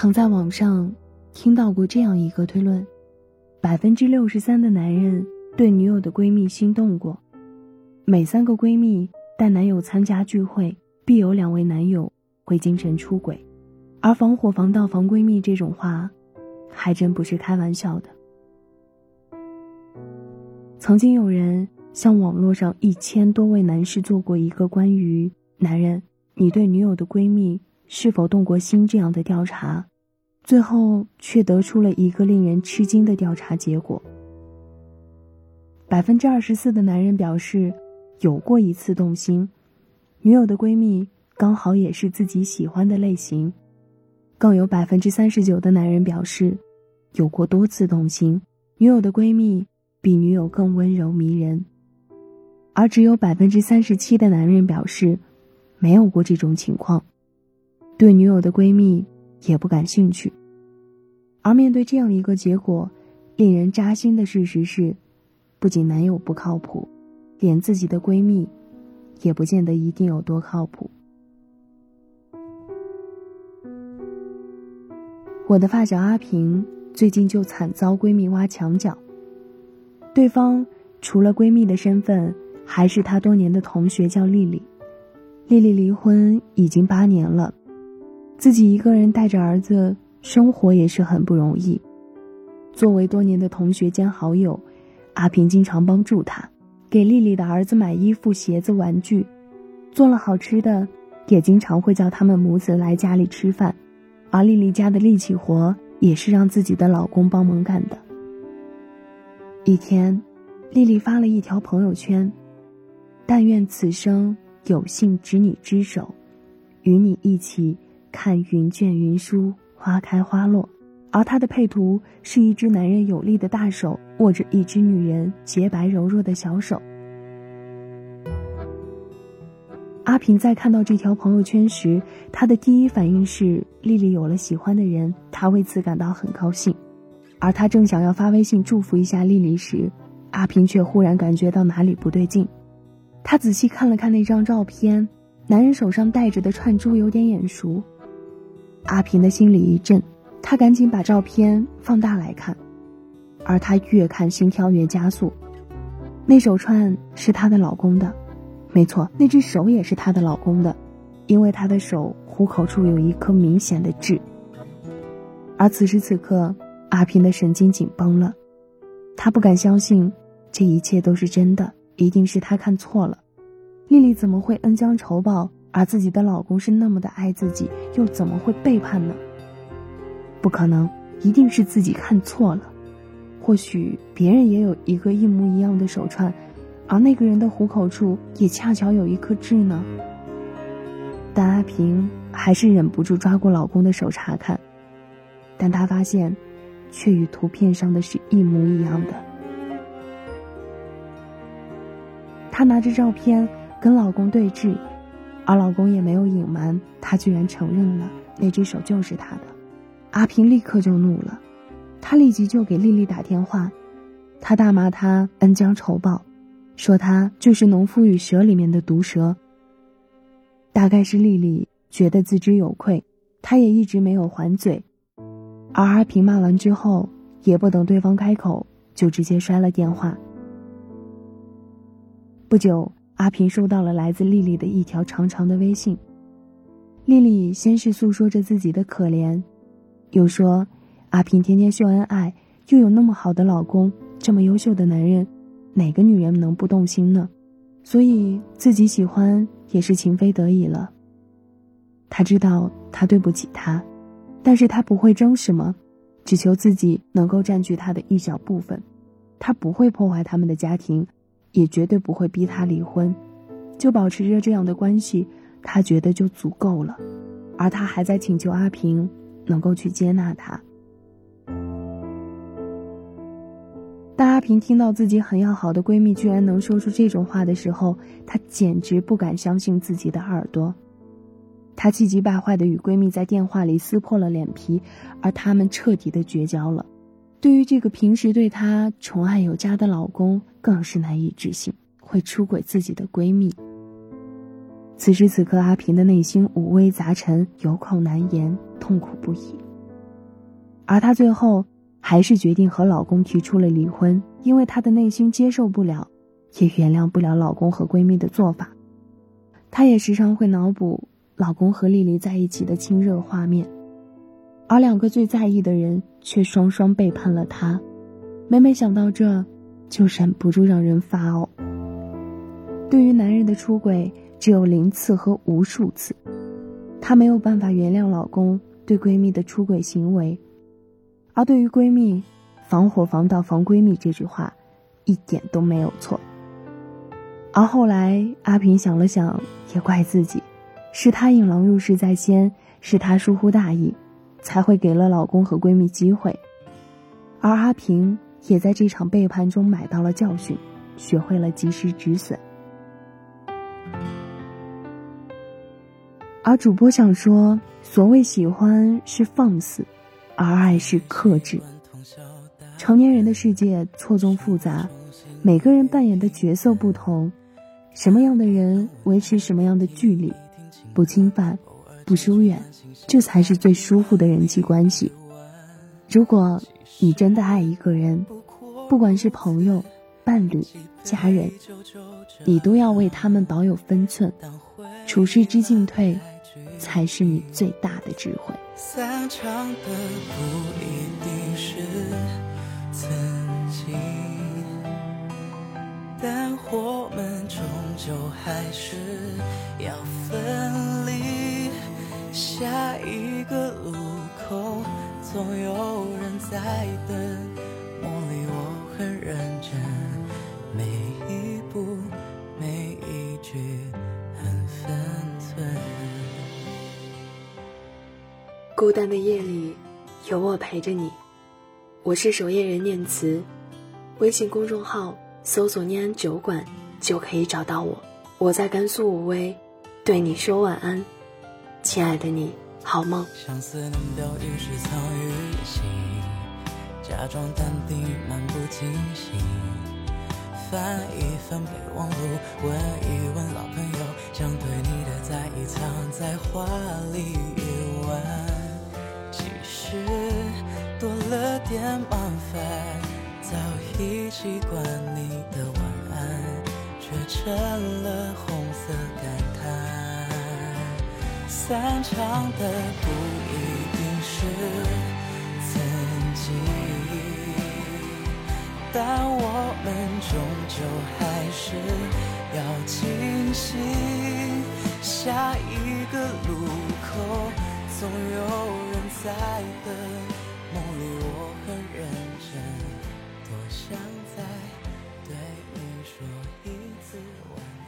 曾在网上听到过这样一个推论：百分之六十三的男人对女友的闺蜜心动过，每三个闺蜜带男友参加聚会，必有两位男友会精神出轨。而防火防盗防闺蜜这种话，还真不是开玩笑的。曾经有人向网络上一千多位男士做过一个关于“男人，你对女友的闺蜜”。是否动过心这样的调查，最后却得出了一个令人吃惊的调查结果：百分之二十四的男人表示有过一次动心，女友的闺蜜刚好也是自己喜欢的类型；更有百分之三十九的男人表示有过多次动心，女友的闺蜜比女友更温柔迷人；而只有百分之三十七的男人表示没有过这种情况。对女友的闺蜜也不感兴趣，而面对这样一个结果，令人扎心的事实是，不仅男友不靠谱，连自己的闺蜜，也不见得一定有多靠谱。我的发小阿平最近就惨遭闺蜜挖墙脚，对方除了闺蜜的身份，还是她多年的同学，叫丽丽。丽丽离婚已经八年了。自己一个人带着儿子生活也是很不容易。作为多年的同学兼好友，阿平经常帮助他，给丽丽的儿子买衣服、鞋子、玩具，做了好吃的，也经常会叫他们母子来家里吃饭。而丽丽家的力气活也是让自己的老公帮忙干的。一天，丽丽发了一条朋友圈：“但愿此生有幸执你之手，与你一起。”看云卷云舒，花开花落，而他的配图是一只男人有力的大手握着一只女人洁白柔弱的小手。阿平在看到这条朋友圈时，他的第一反应是丽丽有了喜欢的人，他为此感到很高兴。而他正想要发微信祝福一下丽丽时，阿平却忽然感觉到哪里不对劲。他仔细看了看那张照片，男人手上戴着的串珠有点眼熟。阿平的心里一震，他赶紧把照片放大来看，而他越看心跳越加速。那手串是她的老公的，没错，那只手也是她的老公的，因为她的手虎口处有一颗明显的痣。而此时此刻，阿平的神经紧绷了，他不敢相信这一切都是真的，一定是他看错了。丽丽怎么会恩将仇报？而自己的老公是那么的爱自己，又怎么会背叛呢？不可能，一定是自己看错了。或许别人也有一个一模一样的手串，而那个人的虎口处也恰巧有一颗痣呢。但阿平还是忍不住抓过老公的手查看，但她发现，却与图片上的是一模一样的。她拿着照片跟老公对峙。而老公也没有隐瞒，他居然承认了那只手就是他的。阿平立刻就怒了，他立即就给丽丽打电话，他大骂她恩将仇报，说她就是《农夫与蛇》里面的毒蛇。大概是丽丽觉得自知有愧，她也一直没有还嘴。而阿平骂完之后，也不等对方开口，就直接摔了电话。不久。阿平收到了来自丽丽的一条长长的微信。丽丽先是诉说着自己的可怜，又说：“阿平天天秀恩爱，又有那么好的老公，这么优秀的男人，哪个女人能不动心呢？所以自己喜欢也是情非得已了。他知道他对不起他，但是他不会争什么，只求自己能够占据他的一小部分，他不会破坏他们的家庭。”也绝对不会逼他离婚，就保持着这样的关系，他觉得就足够了。而他还在请求阿平能够去接纳他。当阿平听到自己很要好的闺蜜居然能说出这种话的时候，她简直不敢相信自己的耳朵。她气急败坏的与闺蜜在电话里撕破了脸皮，而他们彻底的绝交了。对于这个平时对她宠爱有加的老公，更是难以置信会出轨自己的闺蜜。此时此刻，阿平的内心五味杂陈，有口难言，痛苦不已。而她最后还是决定和老公提出了离婚，因为她的内心接受不了，也原谅不了老公和闺蜜的做法。她也时常会脑补老公和丽丽在一起的亲热画面，而两个最在意的人却双双背叛了他。每每想到这，就忍不住让人发呕。对于男人的出轨，只有零次和无数次，她没有办法原谅老公对闺蜜的出轨行为，而对于闺蜜“防火防盗防闺蜜”这句话，一点都没有错。而后来，阿平想了想，也怪自己，是她引狼入室在先，是她疏忽大意，才会给了老公和闺蜜机会，而阿平也在这场背叛中买到了教训，学会了及时止损。而主播想说，所谓喜欢是放肆，而爱是克制。成年人的世界错综复杂，每个人扮演的角色不同，什么样的人维持什么样的距离，不侵犯，不疏远，这才是最舒服的人际关系。如果你真的爱一个人，不管是朋友、伴侣、家人，你都要为他们保有分寸，处事之进退。才是你最大的智慧。散场的不一定是曾经，但我们终究还是要。下一个路口，总有人在等。梦里我很认真，每一步，每一句。孤单的夜里，有我陪着你。我是守夜人念慈，微信公众号搜索“念安酒馆”就可以找到我。我在甘肃武威，对你说晚安，亲爱的你，好梦。相思能表于是藏于心，假装淡定，漫不经心。翻一翻备忘录，问一问老朋友，将对你的在意藏在话里一晚。是多了点麻烦，早已习惯你的晚安，却成了红色感叹。散场的不一定是曾经，但我们终究还是要清醒。下一个路口总有人在等，梦里我很认真，多想再对你说一次晚安。